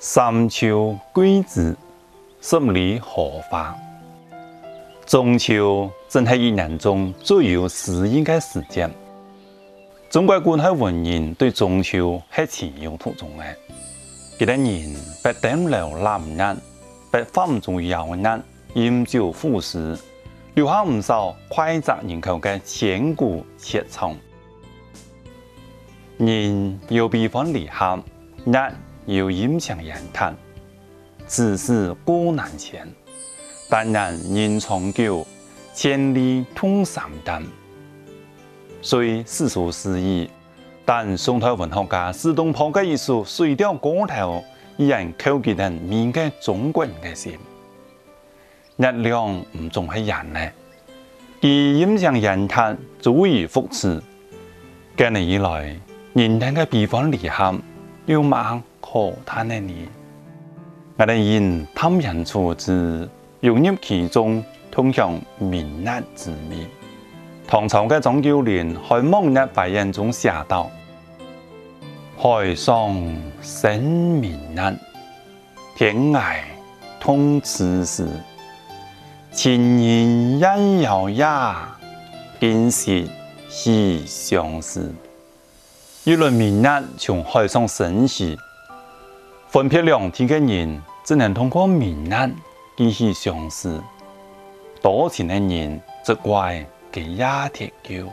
三秋桂子，十里荷花。中秋正系一年中最有诗意嘅时节。中国古代文人对中秋系情有独钟的。佢哋人不登楼难眠，不放粽遥难饮酒赋诗，留下不少脍炙人口嘅千古绝唱。人有悲欢离合，有影响言谈。自是古难全，但愿人长久，千里通三丹。虽世俗诗意，但宋代文学家苏东坡的一首《水调歌头》，依然勾击着每个中国人的心。月亮唔仲系人呢？而影响人谈，足以复始。今年以来，人碳的排放离害。流氓可叹的你。我的人唐人处之融入其中，通向明暗之谜。唐朝的张九龄在《梦日怀人》中写道：“海上生明暗，天涯通此时。情人怨遥夜，今夕是相思。”一轮明月从海上升起，分别两地的人只能通过明月继续相思。多情的人则怪给鸦铁久，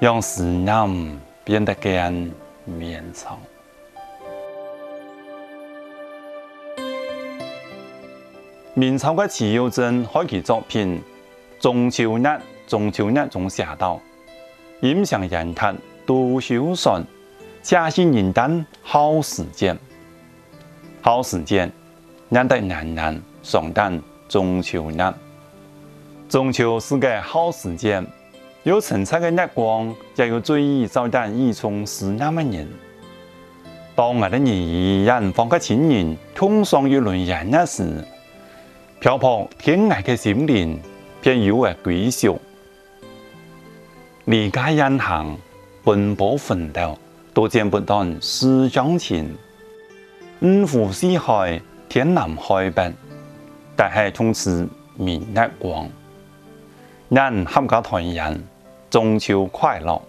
让思念变得更绵长。明朝的徐有贞，开的作品《中秋日》，中秋日中写道：“影响人叹。”独修善修心人单好时节好时节难得难难上中秋难中秋是个好时节有成才的月光也有醉意照旦一从思念的人当我们以一方的情人同上一轮阳月时漂泊天涯的心灵便有了归宿离家远行奔波奋斗，多艰不断思乡情。五湖四海，天南海北，大海从此明日光。人合家团圆，中秋快乐！